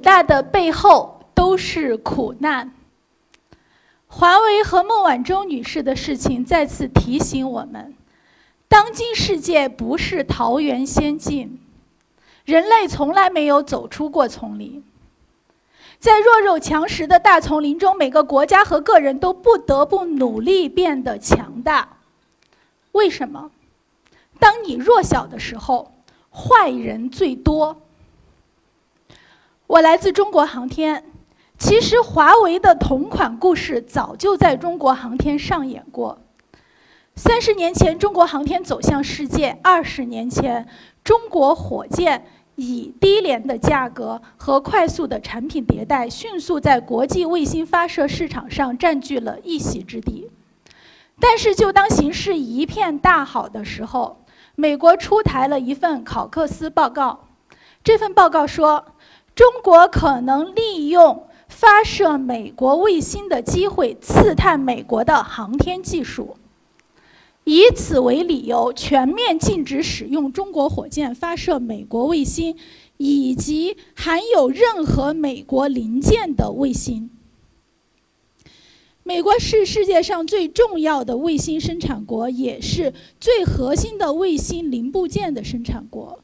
大的背后都是苦难。华为和孟晚舟女士的事情再次提醒我们：当今世界不是桃源仙境，人类从来没有走出过丛林。在弱肉强食的大丛林中，每个国家和个人都不得不努力变得强大。为什么？当你弱小的时候，坏人最多。我来自中国航天。其实，华为的同款故事早就在中国航天上演过。三十年前，中国航天走向世界；二十年前，中国火箭以低廉的价格和快速的产品迭代，迅速在国际卫星发射市场上占据了一席之地。但是，就当形势一片大好的时候，美国出台了一份考克斯报告。这份报告说，中国可能利用。发射美国卫星的机会，刺探美国的航天技术，以此为理由，全面禁止使用中国火箭发射美国卫星，以及含有任何美国零件的卫星。美国是世界上最重要的卫星生产国，也是最核心的卫星零部件的生产国。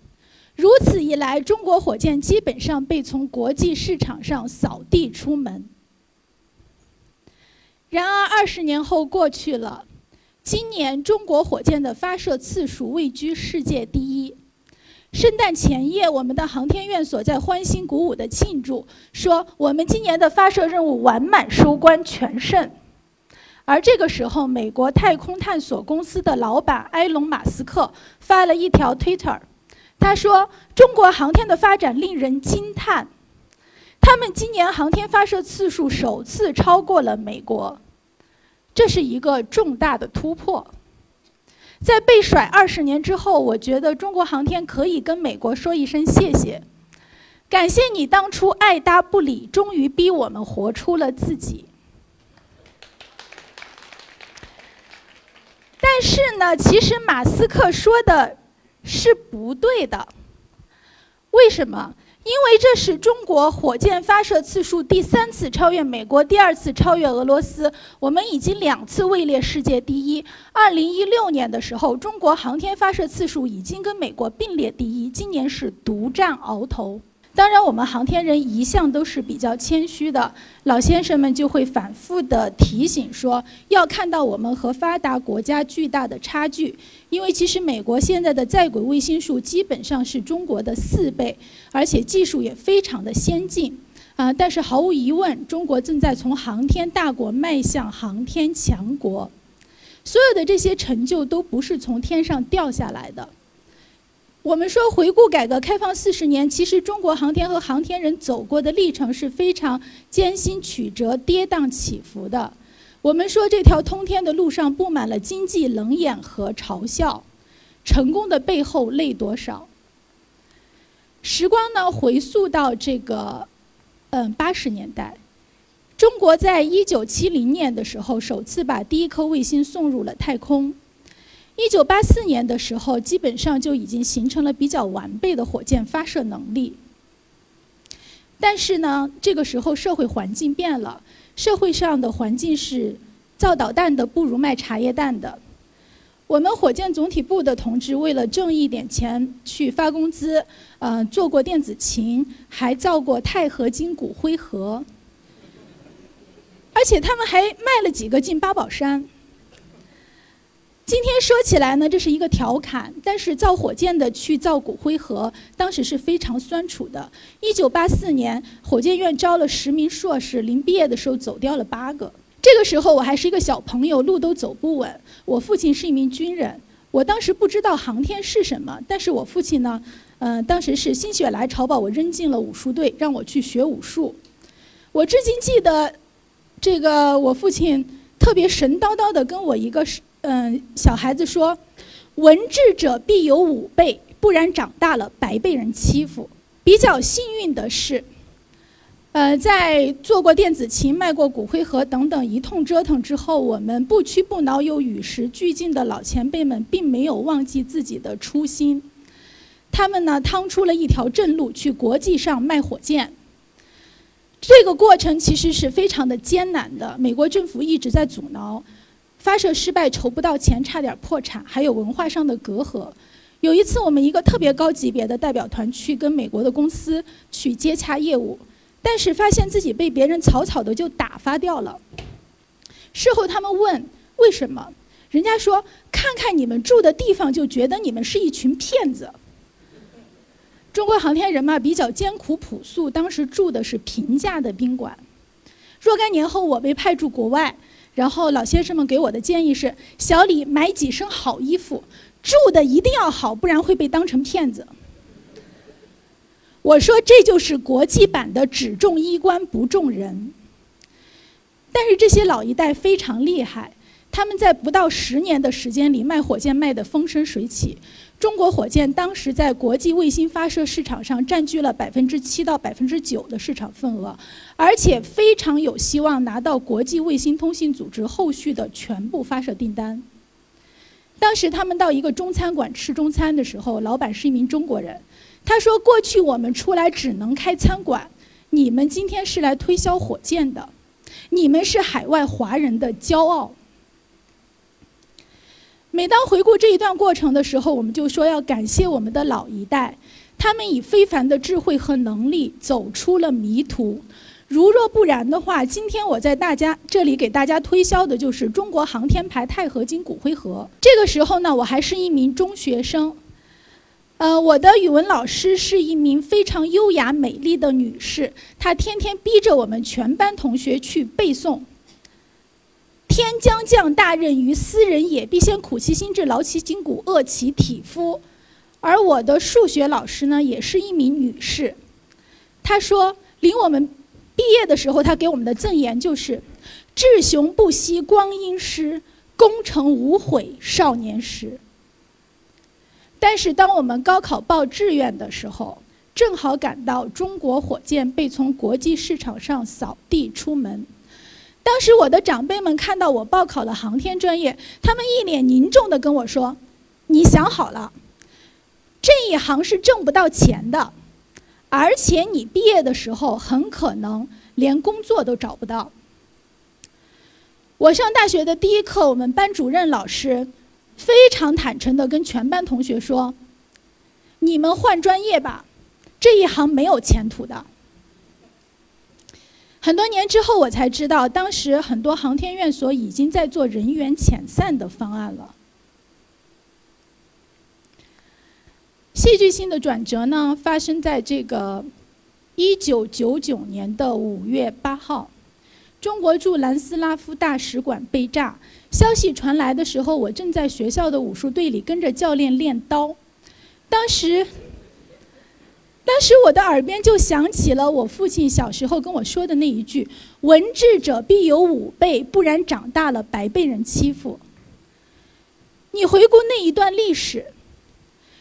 如此一来，中国火箭基本上被从国际市场上扫地出门。然而，二十年后过去了，今年中国火箭的发射次数位居世界第一。圣诞前夜，我们的航天院所在欢欣鼓舞地庆祝，说我们今年的发射任务完满收官，全胜。而这个时候，美国太空探索公司的老板埃隆·马斯克发了一条 Twitter。他说：“中国航天的发展令人惊叹，他们今年航天发射次数首次超过了美国，这是一个重大的突破。在被甩二十年之后，我觉得中国航天可以跟美国说一声谢谢，感谢你当初爱搭不理，终于逼我们活出了自己。但是呢，其实马斯克说的。”是不对的。为什么？因为这是中国火箭发射次数第三次超越美国，第二次超越俄罗斯。我们已经两次位列世界第一。二零一六年的时候，中国航天发射次数已经跟美国并列第一，今年是独占鳌头。当然，我们航天人一向都是比较谦虚的，老先生们就会反复的提醒说，要看到我们和发达国家巨大的差距，因为其实美国现在的在轨卫星数基本上是中国的四倍，而且技术也非常的先进，啊，但是毫无疑问，中国正在从航天大国迈向航天强国，所有的这些成就都不是从天上掉下来的。我们说，回顾改革开放四十年，其实中国航天和航天人走过的历程是非常艰辛曲折、跌宕起伏的。我们说，这条通天的路上布满了经济冷眼和嘲笑，成功的背后泪多少？时光呢，回溯到这个，嗯，八十年代，中国在一九七零年的时候，首次把第一颗卫星送入了太空。一九八四年的时候，基本上就已经形成了比较完备的火箭发射能力。但是呢，这个时候社会环境变了，社会上的环境是造导弹的不如卖茶叶蛋的。我们火箭总体部的同志为了挣一点钱去发工资，呃，做过电子琴，还造过钛合金骨灰盒，而且他们还卖了几个进八宝山。今天说起来呢，这是一个调侃，但是造火箭的去造骨灰盒，当时是非常酸楚的。一九八四年，火箭院招了十名硕士，临毕业的时候走掉了八个。这个时候我还是一个小朋友，路都走不稳。我父亲是一名军人，我当时不知道航天是什么，但是我父亲呢，嗯，当时是心血来潮把我扔进了武术队，让我去学武术。我至今记得，这个我父亲特别神叨叨的跟我一个嗯，小孩子说：“文智者必有武备，不然长大了白被人欺负。”比较幸运的是，呃，在做过电子琴、卖过骨灰盒等等一通折腾之后，我们不屈不挠、又与时俱进的老前辈们，并没有忘记自己的初心。他们呢，趟出了一条正路，去国际上卖火箭。这个过程其实是非常的艰难的，美国政府一直在阻挠，发射失败筹不到钱，差点破产，还有文化上的隔阂。有一次，我们一个特别高级别的代表团去跟美国的公司去接洽业务，但是发现自己被别人草草的就打发掉了。事后他们问为什么，人家说看看你们住的地方就觉得你们是一群骗子。中国航天人嘛比较艰苦朴素，当时住的是平价的宾馆。若干年后我被派驻国外，然后老先生们给我的建议是：小李买几身好衣服。住的一定要好，不然会被当成骗子。我说这就是国际版的只重衣冠不重人。但是这些老一代非常厉害，他们在不到十年的时间里卖火箭卖得风生水起。中国火箭当时在国际卫星发射市场上占据了百分之七到百分之九的市场份额，而且非常有希望拿到国际卫星通信组织后续的全部发射订单。当时他们到一个中餐馆吃中餐的时候，老板是一名中国人。他说：“过去我们出来只能开餐馆，你们今天是来推销火箭的，你们是海外华人的骄傲。”每当回顾这一段过程的时候，我们就说要感谢我们的老一代，他们以非凡的智慧和能力走出了迷途。如若不然的话，今天我在大家这里给大家推销的就是中国航天牌钛合金骨灰盒。这个时候呢，我还是一名中学生，呃，我的语文老师是一名非常优雅美丽的女士，她天天逼着我们全班同学去背诵“天将降大任于斯人也，必先苦其心志，劳其筋骨，饿其体肤”。而我的数学老师呢，也是一名女士，她说领我们。毕业的时候，他给我们的赠言就是：“志雄不息光阴诗，功成无悔少年时。”但是，当我们高考报志愿的时候，正好赶到中国火箭被从国际市场上扫地出门。当时，我的长辈们看到我报考了航天专业，他们一脸凝重地跟我说：“你想好了，这一行是挣不到钱的。”而且你毕业的时候很可能连工作都找不到。我上大学的第一课，我们班主任老师非常坦诚地跟全班同学说：“你们换专业吧，这一行没有前途的。”很多年之后，我才知道，当时很多航天院所已经在做人员遣散的方案了。戏剧性的转折呢，发生在这个一九九九年的五月八号，中国驻南斯拉夫大使馆被炸。消息传来的时候，我正在学校的武术队里跟着教练练刀。当时，当时我的耳边就响起了我父亲小时候跟我说的那一句：“文智者必有武备，不然长大了白被人欺负。”你回顾那一段历史。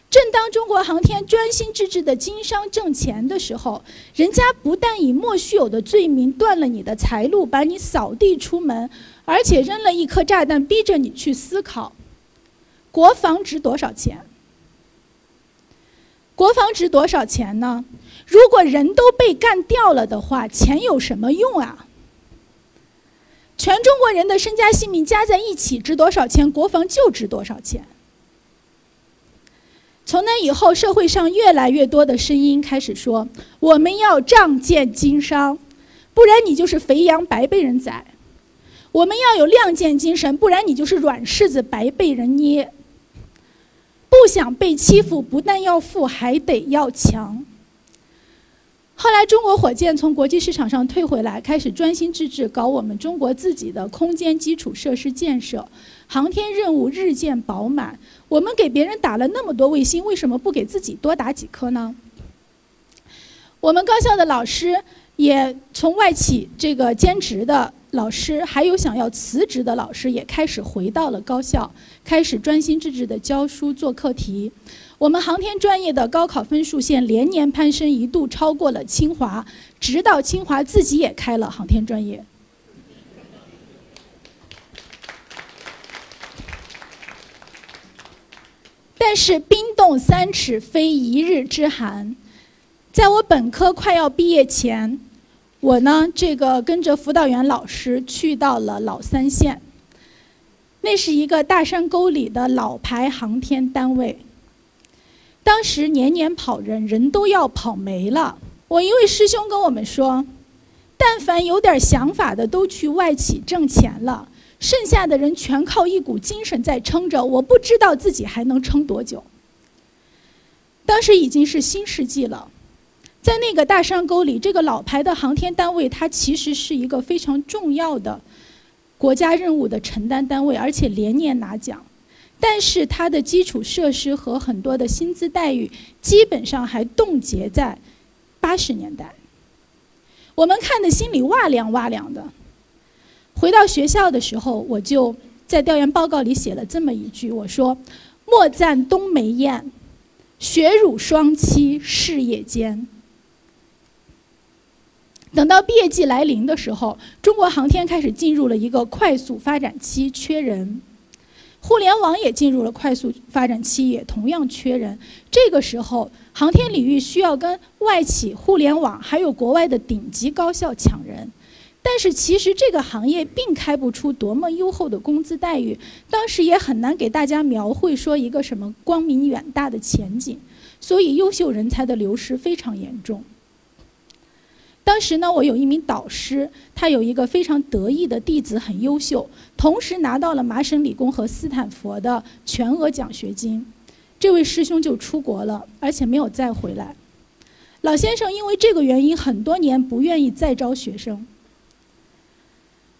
正当中国航天专心致志的经商挣钱的时候，人家不但以莫须有的罪名断了你的财路，把你扫地出门，而且扔了一颗炸弹，逼着你去思考：国防值多少钱？国防值多少钱呢？如果人都被干掉了的话，钱有什么用啊？全中国人的身家性命加在一起值多少钱？国防就值多少钱。从那以后，社会上越来越多的声音开始说：“我们要仗剑经商，不然你就是肥羊白被人宰；我们要有亮剑精神，不然你就是软柿子白被人捏。不想被欺负，不但要富，还得要强。”后来，中国火箭从国际市场上退回来，开始专心致志搞我们中国自己的空间基础设施建设，航天任务日渐饱满。我们给别人打了那么多卫星，为什么不给自己多打几颗呢？我们高校的老师也从外企这个兼职的老师，还有想要辞职的老师，也开始回到了高校，开始专心致志地教书做课题。我们航天专业的高考分数线连年攀升，一度超过了清华，直到清华自己也开了航天专业。但是冰冻三尺非一日之寒，在我本科快要毕业前，我呢，这个跟着辅导员老师去到了老三县，那是一个大山沟里的老牌航天单位。当时年年跑人，人都要跑没了。我一位师兄跟我们说，但凡有点想法的都去外企挣钱了，剩下的人全靠一股精神在撑着。我不知道自己还能撑多久。当时已经是新世纪了。在那个大山沟里，这个老牌的航天单位，它其实是一个非常重要的国家任务的承担单位，而且连年拿奖。但是它的基础设施和很多的薪资待遇，基本上还冻结在八十年代。我们看的心里哇凉哇凉的。回到学校的时候，我就在调研报告里写了这么一句：我说，莫赞冬梅艳，雪辱双栖事业间。等到毕业季来临的时候，中国航天开始进入了一个快速发展期，缺人；互联网也进入了快速发展期，也同样缺人。这个时候，航天领域需要跟外企、互联网还有国外的顶级高校抢人。但是，其实这个行业并开不出多么优厚的工资待遇，当时也很难给大家描绘说一个什么光明远大的前景。所以，优秀人才的流失非常严重。当时呢，我有一名导师，他有一个非常得意的弟子，很优秀，同时拿到了麻省理工和斯坦福的全额奖学金。这位师兄就出国了，而且没有再回来。老先生因为这个原因，很多年不愿意再招学生。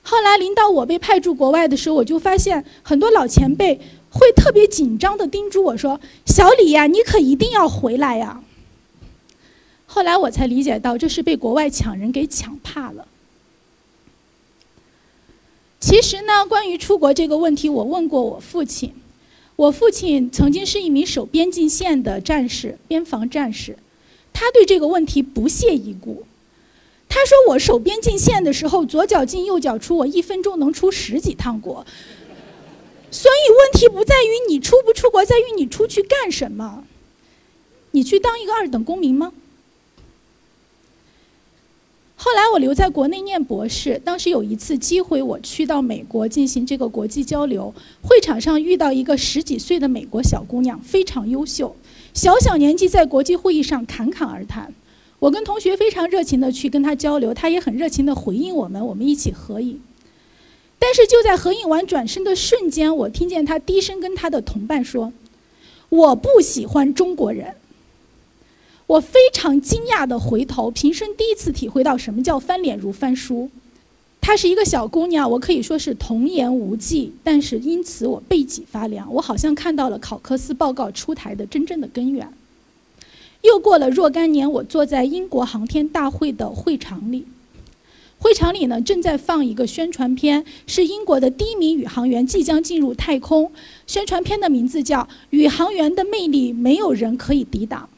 后来临到我被派驻国外的时候，我就发现很多老前辈会特别紧张地叮嘱我说：“小李呀，你可一定要回来呀。”后来我才理解到，这是被国外抢人给抢怕了。其实呢，关于出国这个问题，我问过我父亲。我父亲曾经是一名守边境线的战士，边防战士，他对这个问题不屑一顾。他说：“我守边境线的时候，左脚进右脚出，我一分钟能出十几趟国。所以问题不在于你出不出国，在于你出去干什么？你去当一个二等公民吗？”后来我留在国内念博士，当时有一次机会，我去到美国进行这个国际交流。会场上遇到一个十几岁的美国小姑娘，非常优秀，小小年纪在国际会议上侃侃而谈。我跟同学非常热情的去跟她交流，她也很热情的回应我们，我们一起合影。但是就在合影完转身的瞬间，我听见她低声跟她的同伴说：“我不喜欢中国人。”我非常惊讶地回头，平生第一次体会到什么叫翻脸如翻书。她是一个小姑娘，我可以说是童言无忌，但是因此我背脊发凉。我好像看到了考克斯报告出台的真正的根源。又过了若干年，我坐在英国航天大会的会场里，会场里呢正在放一个宣传片，是英国的第一名宇航员即将进入太空。宣传片的名字叫《宇航员的魅力，没有人可以抵挡》。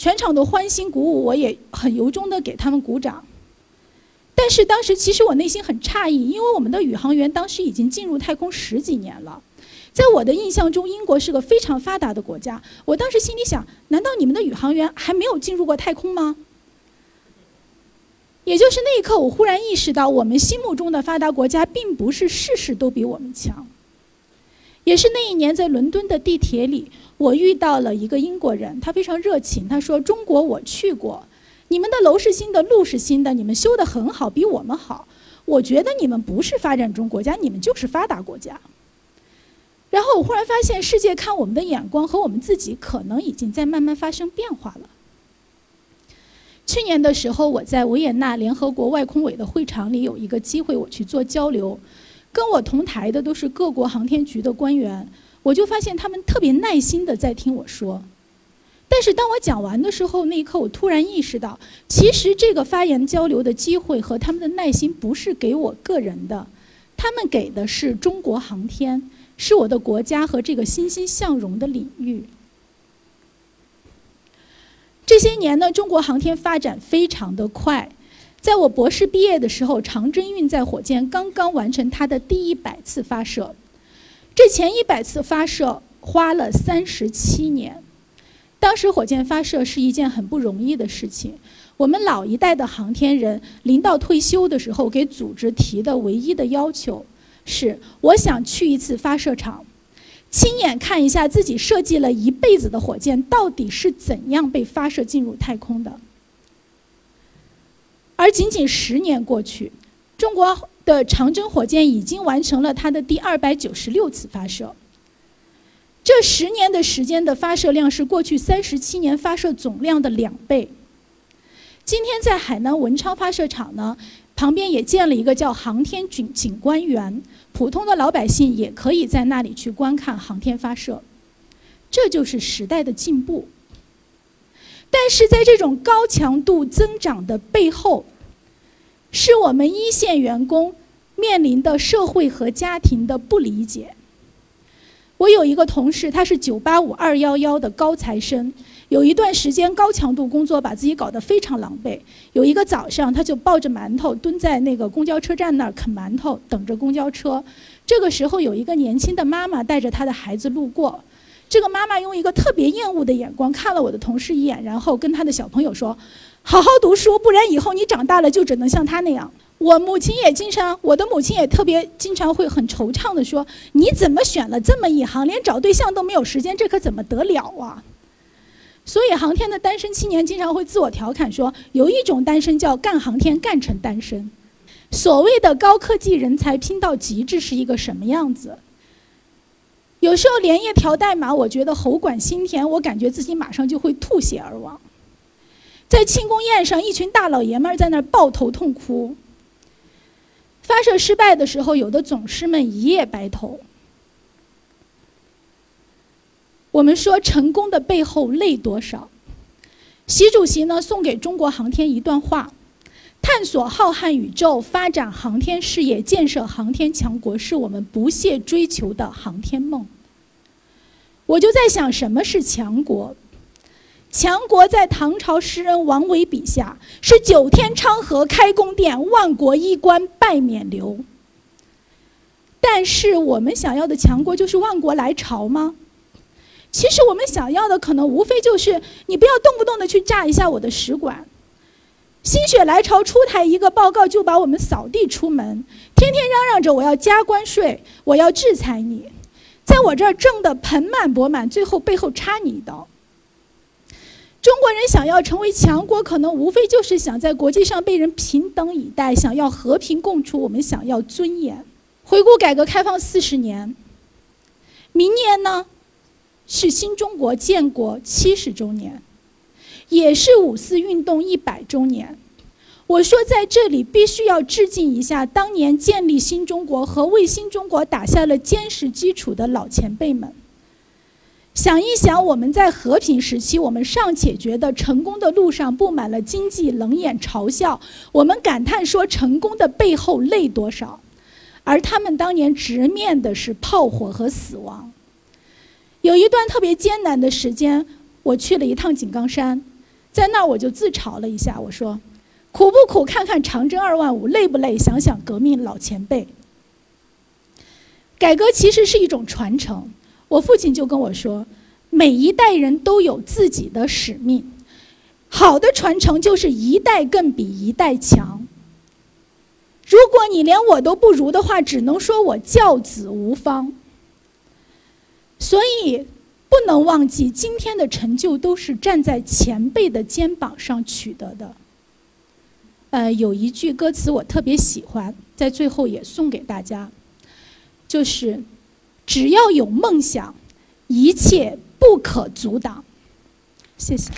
全场的欢欣鼓舞，我也很由衷的给他们鼓掌。但是当时其实我内心很诧异，因为我们的宇航员当时已经进入太空十几年了，在我的印象中，英国是个非常发达的国家。我当时心里想，难道你们的宇航员还没有进入过太空吗？也就是那一刻，我忽然意识到，我们心目中的发达国家，并不是事事都比我们强。也是那一年，在伦敦的地铁里。我遇到了一个英国人，他非常热情。他说：“中国我去过，你们的楼是新的，路是新的，你们修得很好，比我们好。我觉得你们不是发展中国家，你们就是发达国家。”然后我忽然发现，世界看我们的眼光和我们自己可能已经在慢慢发生变化了。去年的时候，我在维也纳联合国外空委的会场里有一个机会，我去做交流，跟我同台的都是各国航天局的官员。我就发现他们特别耐心的在听我说，但是当我讲完的时候，那一刻我突然意识到，其实这个发言交流的机会和他们的耐心不是给我个人的，他们给的是中国航天，是我的国家和这个欣欣向荣的领域。这些年呢，中国航天发展非常的快，在我博士毕业的时候，长征运载火箭刚刚完成它的第一百次发射。这前一百次发射花了三十七年，当时火箭发射是一件很不容易的事情。我们老一代的航天人临到退休的时候，给组织提的唯一的要求是：我想去一次发射场，亲眼看一下自己设计了一辈子的火箭到底是怎样被发射进入太空的。而仅仅十年过去，中国的长征火箭已经完成了它的第二百九十六次发射。这十年的时间的发射量是过去三十七年发射总量的两倍。今天在海南文昌发射场呢，旁边也建了一个叫航天景景观园，普通的老百姓也可以在那里去观看航天发射。这就是时代的进步。但是在这种高强度增长的背后，是我们一线员工面临的社会和家庭的不理解。我有一个同事，他是985、211的高材生，有一段时间高强度工作把自己搞得非常狼狈。有一个早上，他就抱着馒头蹲在那个公交车站那儿啃馒头，等着公交车。这个时候，有一个年轻的妈妈带着她的孩子路过。这个妈妈用一个特别厌恶的眼光看了我的同事一眼，然后跟他的小朋友说：“好好读书，不然以后你长大了就只能像他那样。”我母亲也经常，我的母亲也特别经常会很惆怅地说：“你怎么选了这么一行，连找对象都没有时间，这可怎么得了啊？”所以，航天的单身青年经常会自我调侃说：“有一种单身叫干航天干成单身。”所谓的高科技人才拼到极致是一个什么样子？有时候连夜调代码，我觉得喉管心甜，我感觉自己马上就会吐血而亡。在庆功宴上，一群大老爷们在那儿抱头痛哭。发射失败的时候，有的总师们一夜白头。我们说成功的背后累多少？习主席呢送给中国航天一段话：探索浩瀚宇宙，发展航天事业，建设航天强国，是我们不懈追求的航天梦。我就在想，什么是强国？强国在唐朝诗人王维笔下是九天昌河开宫殿，万国衣冠拜冕旒。但是我们想要的强国就是万国来朝吗？其实我们想要的可能无非就是你不要动不动的去炸一下我的使馆，心血来潮出台一个报告就把我们扫地出门，天天嚷嚷着我要加关税，我要制裁你，在我这儿挣得盆满钵满，最后背后插你一刀。中国人想要成为强国，可能无非就是想在国际上被人平等以待，想要和平共处。我们想要尊严。回顾改革开放四十年，明年呢，是新中国建国七十周年，也是五四运动一百周年。我说在这里必须要致敬一下当年建立新中国和为新中国打下了坚实基础的老前辈们。想一想，我们在和平时期，我们尚且觉得成功的路上布满了荆棘、冷眼嘲笑，我们感叹说成功的背后累多少，而他们当年直面的是炮火和死亡。有一段特别艰难的时间，我去了一趟井冈山，在那儿我就自嘲了一下，我说：“苦不苦？看看长征二万五；累不累？想想革命老前辈。”改革其实是一种传承。我父亲就跟我说：“每一代人都有自己的使命，好的传承就是一代更比一代强。如果你连我都不如的话，只能说我教子无方。所以，不能忘记今天的成就都是站在前辈的肩膀上取得的。”呃，有一句歌词我特别喜欢，在最后也送给大家，就是。只要有梦想，一切不可阻挡。谢谢。